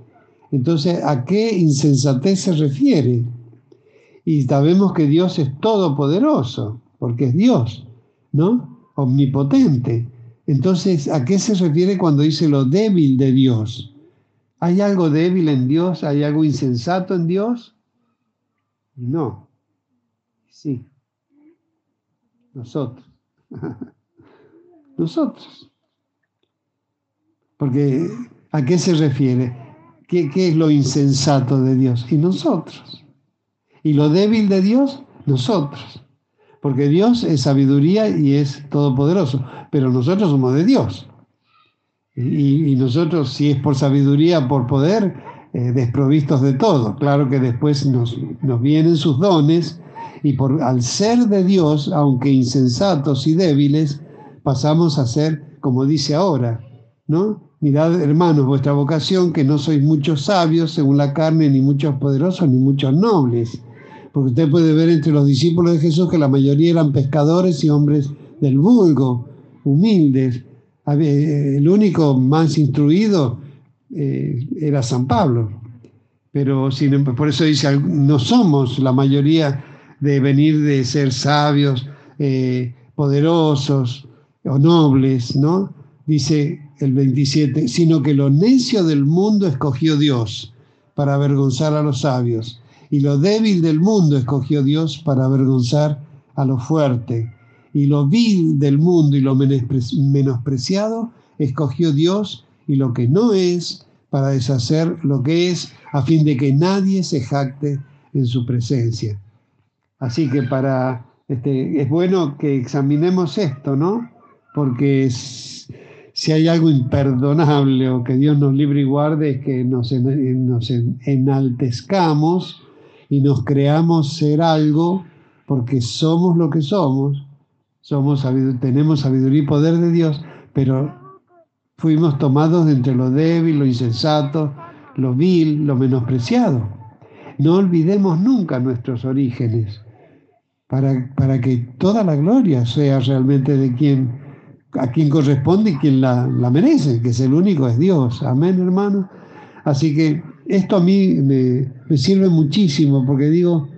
Entonces, ¿a qué insensatez se refiere? Y sabemos que Dios es todopoderoso, porque es Dios, ¿no? Omnipotente. Entonces, ¿a qué se refiere cuando dice lo débil de Dios? ¿Hay algo débil en Dios? ¿Hay algo insensato en Dios? No. Sí. Nosotros. Nosotros. Porque, ¿a qué se refiere? ¿Qué, es lo insensato de Dios? Y nosotros. ¿Y lo débil de Dios? Nosotros. Porque Dios es sabiduría y es todopoderoso, pero nosotros somos de Dios. Y, nosotros, si es por sabiduría, por poder, eh, desprovistos de todo. Claro que después nos, nos vienen sus dones y por, al ser de Dios, aunque insensatos y débiles, pasamos a ser, como dice ahora, ¿no? Mirad, hermanos, vuestra vocación, que no sois muchos sabios según la carne, ni muchos poderosos, ni muchos nobles. Porque usted puede ver entre los discípulos de Jesús que la mayoría eran pescadores y hombres del vulgo, humildes. El único más instruido eh, era San Pablo. Pero sin, por eso dice, no somos la mayoría de venir de ser sabios, eh, poderosos o nobles, ¿no? Dice, el 27, sino que lo necio del mundo escogió Dios para avergonzar a los sabios, y lo débil del mundo escogió Dios para avergonzar a lo fuerte, y lo vil del mundo y lo menospreciado escogió Dios, y lo que no es para deshacer lo que es, a fin de que nadie se jacte en su presencia. Así que para este, es bueno que examinemos esto, ¿no? Porque si hay algo imperdonable o que Dios nos libre y guarde, es que nos, nos enaltezcamos y nos creamos ser algo porque somos lo que somos, somos tenemos sabiduría y poder de Dios, pero fuimos tomados de entre lo débil, lo insensato, lo vil, lo menospreciado. No olvidemos nunca nuestros orígenes, para, para que toda la gloria sea realmente de quien a quien corresponde y quien la, merece, que es el único, es Dios. Amén, hermano. Así que esto a mí me, me sirve muchísimo porque digo,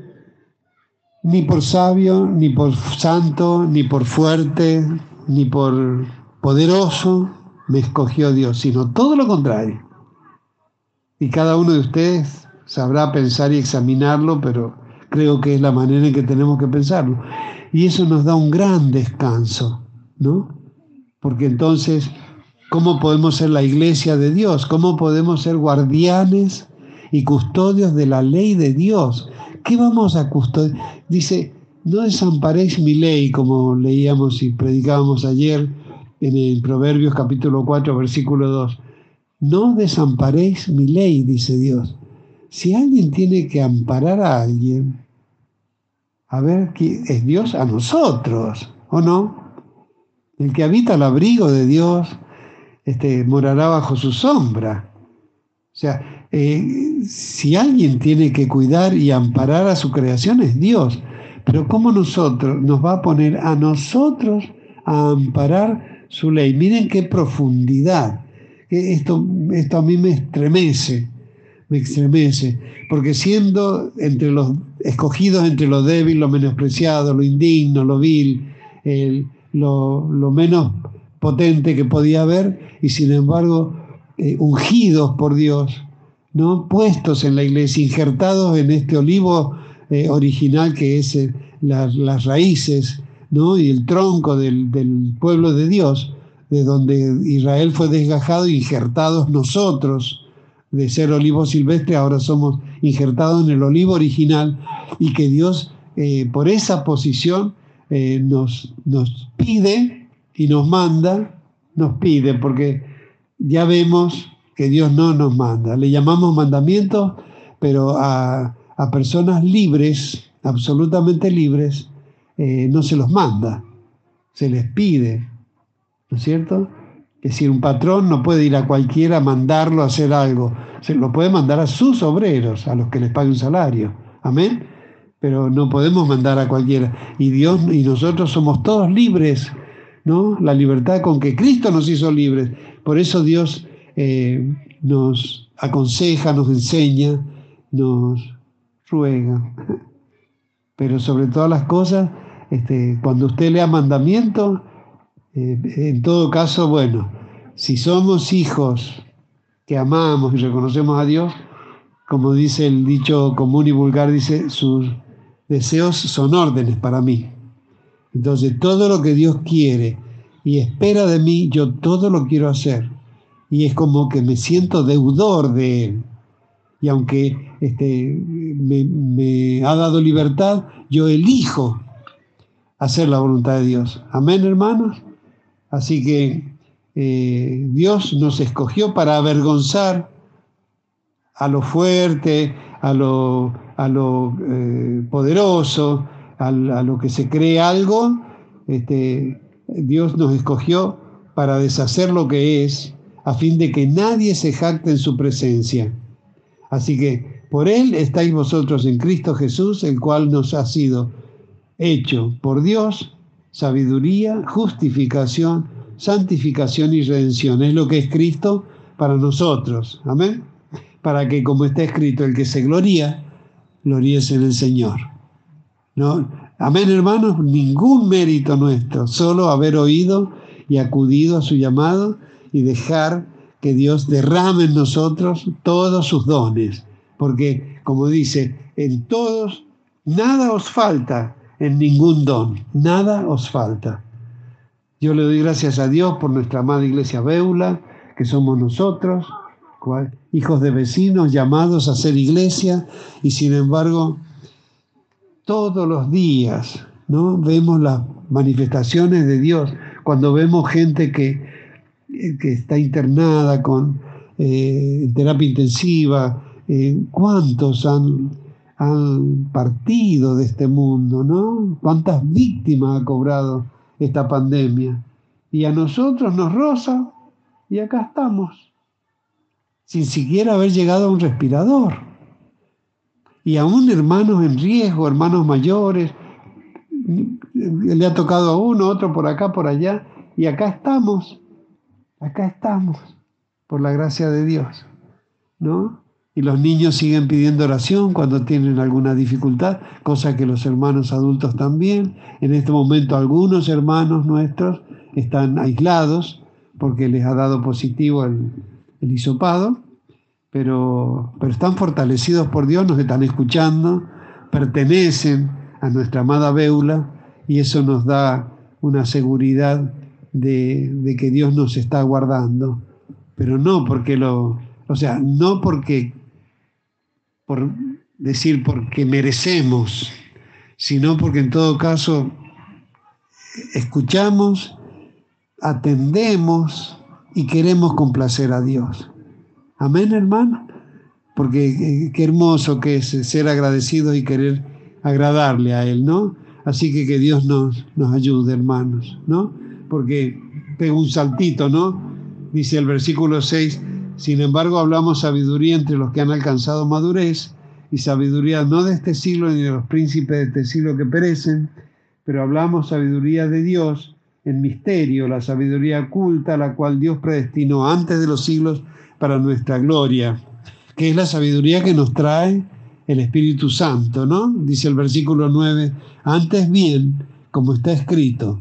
ni por sabio, ni por santo, ni por fuerte, ni por poderoso me escogió Dios, sino todo lo contrario. Y cada uno de ustedes sabrá pensar y examinarlo, pero creo que es la manera en que tenemos que pensarlo. Y eso nos da un gran descanso, ¿no? Porque entonces, ¿cómo podemos ser la iglesia de Dios? ¿Cómo podemos ser guardianes y custodios de la ley de Dios? ¿Qué vamos a custodiar? Dice, no desamparéis mi ley, como leíamos y predicábamos ayer en el Proverbios capítulo 4, versículo 2. No desamparéis mi ley, dice Dios. Si alguien tiene que amparar a alguien, a ver, es Dios a nosotros, ¿o no? El que habita el abrigo de Dios este, morará bajo su sombra. O sea, eh, si alguien tiene que cuidar y amparar a su creación es Dios. Pero ¿cómo nosotros nos va a poner a nosotros a amparar su ley? Miren qué profundidad. Esto, esto a mí me estremece, me estremece, porque siendo entre los escogidos entre lo débil, lo menospreciado, lo indigno, lo vil, lo, menos potente que podía haber y sin embargo eh, ungidos por Dios, ¿no? puestos en la iglesia, injertados en este olivo eh, original que es eh, las raíces ¿no? y el tronco del, del, pueblo de Dios, de donde Israel fue desgajado, injertados nosotros de ser olivo silvestre, ahora somos injertados en el olivo original y que Dios eh, por esa posición eh, nos, nos pide y nos manda, nos pide, porque ya vemos que Dios no nos manda. Le llamamos mandamiento, pero a, personas libres, absolutamente libres, eh, no se los manda, se les pide, ¿no es cierto? Es decir, un patrón no puede ir a cualquiera a mandarlo a hacer algo, se lo puede mandar a sus obreros, a los que les pague un salario. Amén pero no podemos mandar a cualquiera. Y Dios y nosotros somos todos libres, ¿no? La libertad con que Cristo nos hizo libres. Por eso Dios eh, nos aconseja, nos enseña, nos ruega. Pero sobre todas las cosas, este, cuando usted lea mandamiento, eh, en todo caso, bueno, si somos hijos que amamos y reconocemos a Dios, como dice el dicho común y vulgar, dice, sus deseos son órdenes para mí. Entonces, todo lo que Dios quiere y espera de mí, yo todo lo quiero hacer. Y es como que me siento deudor de Él. Y aunque este, me, ha dado libertad, yo elijo hacer la voluntad de Dios. Amén, hermanos. Así que eh, Dios nos escogió para avergonzar a lo fuerte, a lo a lo eh, poderoso, a, lo que se cree algo, este, Dios nos escogió para deshacer lo que es, a fin de que nadie se jacte en su presencia. Así que por Él estáis vosotros en Cristo Jesús, el cual nos ha sido hecho por Dios sabiduría, justificación, santificación y redención. Es lo que es Cristo para nosotros. Amén. Para que, como está escrito, el que se gloría, gloríes en el Señor. ¿No? Amén, hermanos, ningún mérito nuestro, solo haber oído y acudido a su llamado y dejar que Dios derrame en nosotros todos sus dones. Porque, como dice, en todos, nada os falta en ningún don, nada os falta. Yo le doy gracias a Dios por nuestra amada iglesia Beula, que somos nosotros, hijos de vecinos llamados a ser iglesia, y sin embargo, todos los días ¿no? vemos las manifestaciones de Dios, cuando vemos gente que, que está internada con eh, terapia intensiva, eh, cuántos han, han partido de este mundo, ¿no? Cuántas víctimas ha cobrado esta pandemia. Y a nosotros nos roza y acá estamos sin siquiera haber llegado a un respirador. Y aún hermanos en riesgo, hermanos mayores, le ha tocado a uno, otro por acá, por allá, y acá estamos, acá estamos, por la gracia de Dios, ¿no? Y los niños siguen pidiendo oración cuando tienen alguna dificultad, cosa que los hermanos adultos también. En este momento algunos hermanos nuestros están aislados porque les ha dado positivo el, el hisopado, pero, pero están fortalecidos por Dios, nos están escuchando, pertenecen a nuestra amada Beula y eso nos da una seguridad de, de, que Dios nos está guardando, pero no porque lo, o sea, no porque, por decir porque merecemos, sino porque en todo caso escuchamos, atendemos, y queremos complacer a Dios. Amén, hermano. Porque eh, qué hermoso que es ser agradecido y querer agradarle a Él, ¿no? Así que que Dios nos, nos ayude, hermanos, ¿no? Porque pego un saltito, ¿no? Dice el versículo 6, sin embargo hablamos sabiduría entre los que han alcanzado madurez y sabiduría no de este siglo ni de los príncipes de este siglo que perecen, pero hablamos sabiduría de Dios en misterio, la sabiduría oculta, la cual Dios predestinó antes de los siglos para nuestra gloria, que es la sabiduría que nos trae el Espíritu Santo, ¿no? Dice el versículo 9, antes bien, como está escrito,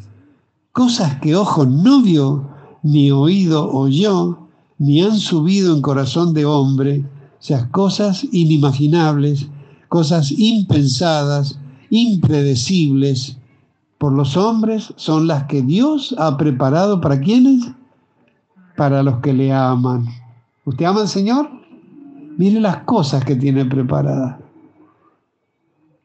cosas que ojo no vio, ni oído oyó, ni han subido en corazón de hombre, o sea, cosas inimaginables, cosas impensadas, impredecibles, por los hombres son las que Dios ha preparado para quienes? Para los que le aman. ¿Usted ama al Señor? Mire las cosas que tiene preparadas.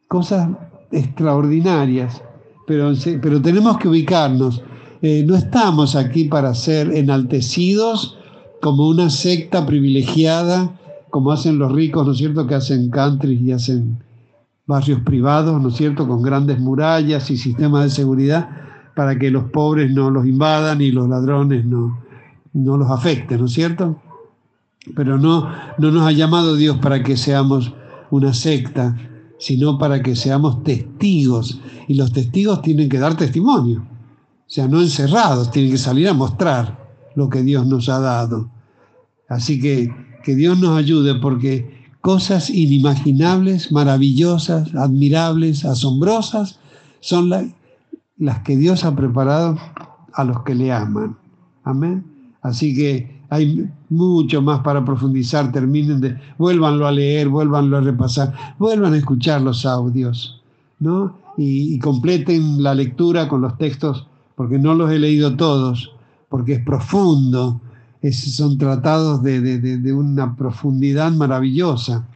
Cosas extraordinarias, pero, pero tenemos que ubicarnos. Eh, no estamos aquí para ser enaltecidos como una secta privilegiada, como hacen los ricos, ¿no es cierto?, que hacen country y hacen barrios privados, ¿no es cierto?, con grandes murallas y sistemas de seguridad para que los pobres no los invadan y los ladrones no, no los afecten, ¿no es cierto? Pero no, no nos ha llamado Dios para que seamos una secta, sino para que seamos testigos. Y los testigos tienen que dar testimonio. O sea, no encerrados, tienen que salir a mostrar lo que Dios nos ha dado. Así que que Dios nos ayude porque cosas inimaginables, maravillosas, admirables, asombrosas, son las que Dios ha preparado a los que le aman. Amén. Así que hay mucho más para profundizar, terminen de, vuélvanlo a leer, vuélvanlo a repasar, vuelvan a escuchar los audios, ¿no? Y, completen la lectura con los textos, porque no los he leído todos, porque es profundo, son tratados de, una profundidad maravillosa.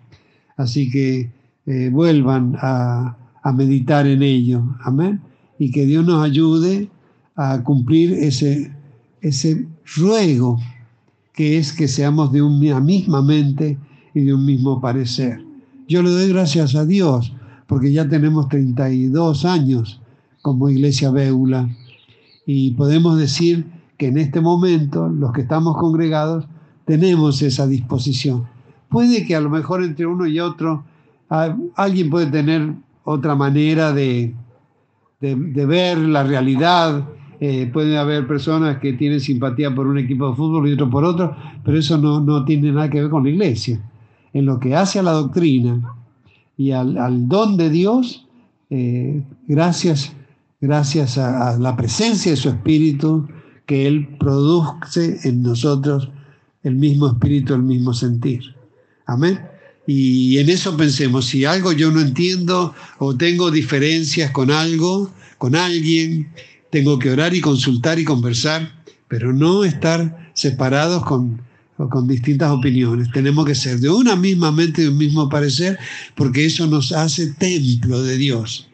Así que eh, vuelvan a, a meditar en ello, amén. Y que Dios nos ayude a cumplir ese, ese ruego que es que seamos de una misma mente y de un mismo parecer. Yo le doy gracias a Dios porque ya tenemos 32 años como iglesia Béula y podemos decir que en este momento los que estamos congregados tenemos esa disposición. Puede que a lo mejor entre uno y otro alguien puede tener otra manera de, de ver la realidad, eh, puede haber personas que tienen simpatía por un equipo de fútbol y otro por otro, pero eso no, tiene nada que ver con la iglesia. En lo que hace a la doctrina y al, don de Dios, eh, gracias, gracias a, la presencia de su Espíritu, que Él produce en nosotros el mismo espíritu, el mismo sentir. Amén. Y en eso pensemos, si algo yo no entiendo o tengo diferencias con algo, con alguien, tengo que orar y consultar y conversar, pero no estar separados con, con distintas opiniones. Tenemos que ser de una misma mente, de un mismo parecer, porque eso nos hace templo de Dios.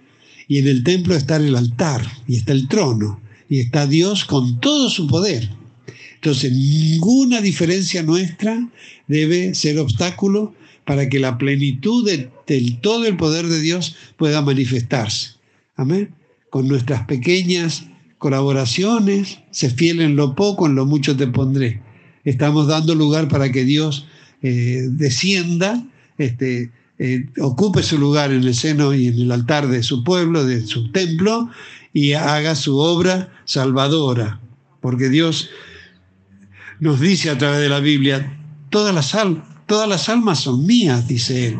Y en el templo está el altar, y está el trono, y está Dios con todo su poder. Entonces, ninguna diferencia nuestra debe ser obstáculo para que la plenitud del todo el poder de Dios pueda manifestarse. Amén. Con nuestras pequeñas colaboraciones, se fiel en lo poco, en lo mucho te pondré. Estamos dando lugar para que Dios eh, descienda, este, eh, ocupe su lugar en el seno y en el altar de su pueblo, de su templo, y haga su obra salvadora. Porque Dios nos dice a través de la Biblia, todas las, todas las almas son mías, dice Él.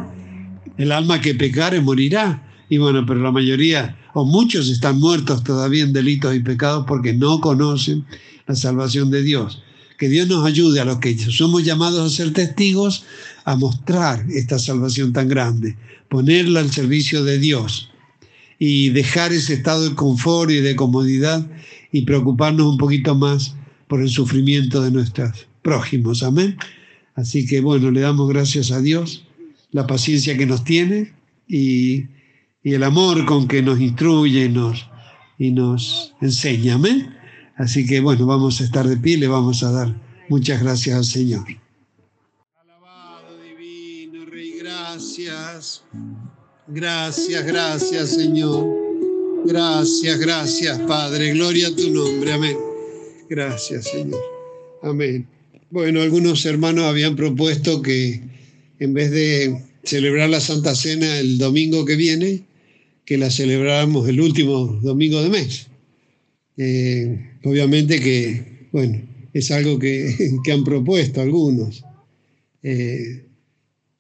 El alma que pecare morirá. Y bueno, pero la mayoría o muchos están muertos todavía en delitos y pecados porque no conocen la salvación de Dios. Que Dios nos ayude a los que somos llamados a ser testigos a mostrar esta salvación tan grande, ponerla al servicio de Dios y dejar ese estado de confort y de comodidad y preocuparnos un poquito más por el sufrimiento de nuestros prójimos. Amén. Así que bueno, le damos gracias a Dios, la paciencia que nos tiene y y el amor con que nos instruye nos, y nos enseña. Amén. Así que bueno, vamos a estar de pie y le vamos a dar muchas gracias al Señor. Alabado divino Rey, gracias. Gracias, gracias Señor. Gracias, gracias Padre. Gloria a tu nombre. Amén. Gracias Señor. Amén. Bueno, algunos hermanos habían propuesto que en vez de celebrar la Santa Cena el domingo que viene, que la celebramos el último domingo de mes. Eh, obviamente que, bueno, es algo que, han propuesto algunos. Eh,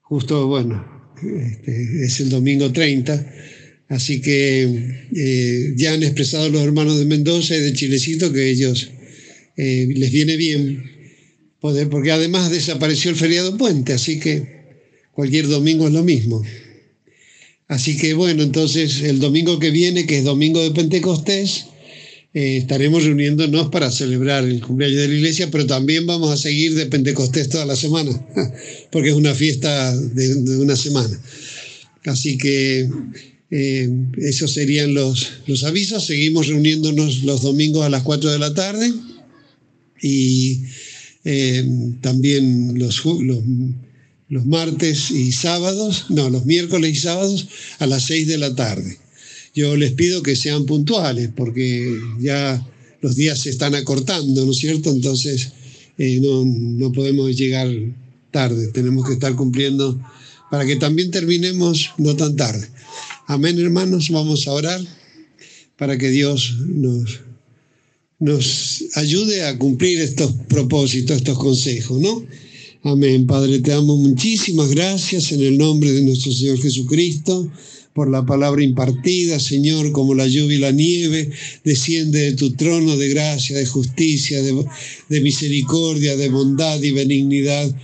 justo, bueno, este, es el domingo 30, así que eh, ya han expresado los hermanos de Mendoza y de Chilecito que ellos les viene bien poder, porque además desapareció el feriado puente, así que cualquier domingo es lo mismo. Así que bueno, entonces el domingo que viene, que es domingo de Pentecostés, eh, estaremos reuniéndonos para celebrar el cumpleaños de la iglesia, pero también vamos a seguir de Pentecostés toda la semana, porque es una fiesta de, una semana. Así que eh, esos serían los, los avisos. Seguimos reuniéndonos los domingos a las 4 de la tarde y eh, también los, los, los martes y sábados, no, los miércoles y sábados a las 6 de la tarde. Yo les pido que sean puntuales porque ya los días se están acortando, ¿no es cierto? Entonces eh, no, no podemos llegar tarde, tenemos que estar cumpliendo para que también terminemos no tan tarde. Amén, hermanos, vamos a orar para que Dios nos, nos ayude a cumplir estos propósitos, estos consejos, ¿no? Amén, Padre, te damos muchísimas gracias en el nombre de nuestro Señor Jesucristo por la palabra impartida, Señor, como la lluvia y la nieve, desciende de tu trono de gracia, de justicia, de, de misericordia, de bondad y benignidad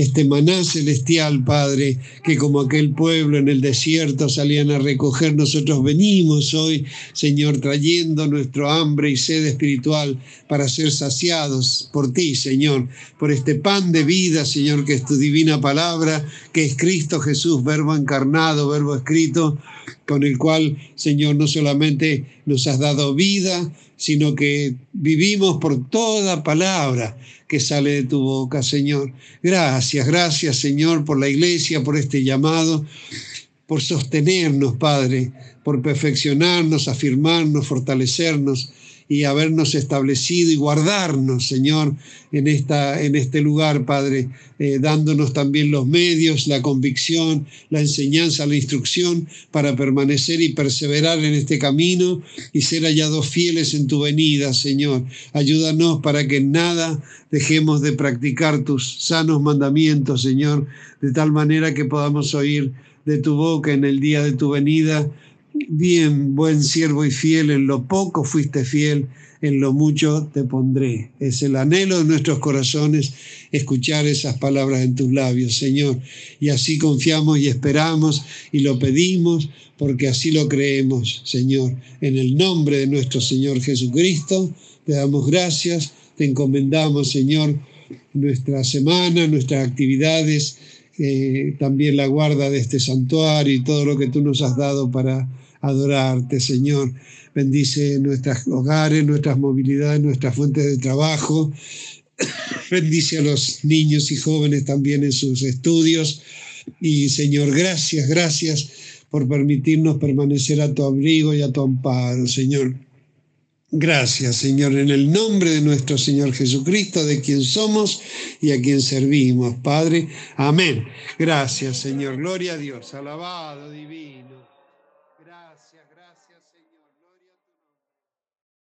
este maná celestial, Padre, que como aquel pueblo en el desierto salían a recoger, nosotros venimos hoy, Señor, trayendo nuestro hambre y sed espiritual para ser saciados por ti, Señor, por este pan de vida, Señor, que es tu divina palabra, que es Cristo Jesús, verbo encarnado, verbo escrito, con el cual, Señor, no solamente nos has dado vida, sino que vivimos por toda palabra que sale de tu boca, Señor. Gracias, gracias, Señor, por la iglesia, por este llamado, por sostenernos, Padre, por perfeccionarnos, afirmarnos, fortalecernos y habernos establecido y guardarnos, Señor, en, esta, en este lugar, Padre, eh, dándonos también los medios, la convicción, la enseñanza, la instrucción para permanecer y perseverar en este camino y ser hallados fieles en tu venida, Señor. Ayúdanos para que nada dejemos de practicar tus sanos mandamientos, Señor, de tal manera que podamos oír de tu boca en el día de tu venida Bien, buen siervo y fiel, en lo poco fuiste fiel, en lo mucho te pondré. Es el anhelo de nuestros corazones escuchar esas palabras en tus labios, Señor. Y así confiamos y esperamos y lo pedimos porque así lo creemos, Señor. En el nombre de nuestro Señor Jesucristo, te damos gracias, te encomendamos, Señor, nuestra semana, nuestras actividades, eh, también la guarda de este santuario y todo lo que tú nos has dado para adorarte, Señor. Bendice nuestros hogares, nuestras movilidades, nuestras fuentes de trabajo. Bendice a los niños y jóvenes también en sus estudios. Y Señor, gracias, gracias por permitirnos permanecer a tu abrigo y a tu amparo, Señor. Gracias, Señor, en el nombre de nuestro Señor Jesucristo, de quien somos y a quien servimos, Padre. Amén. Gracias, Señor. Gloria a Dios. Alabado, divino.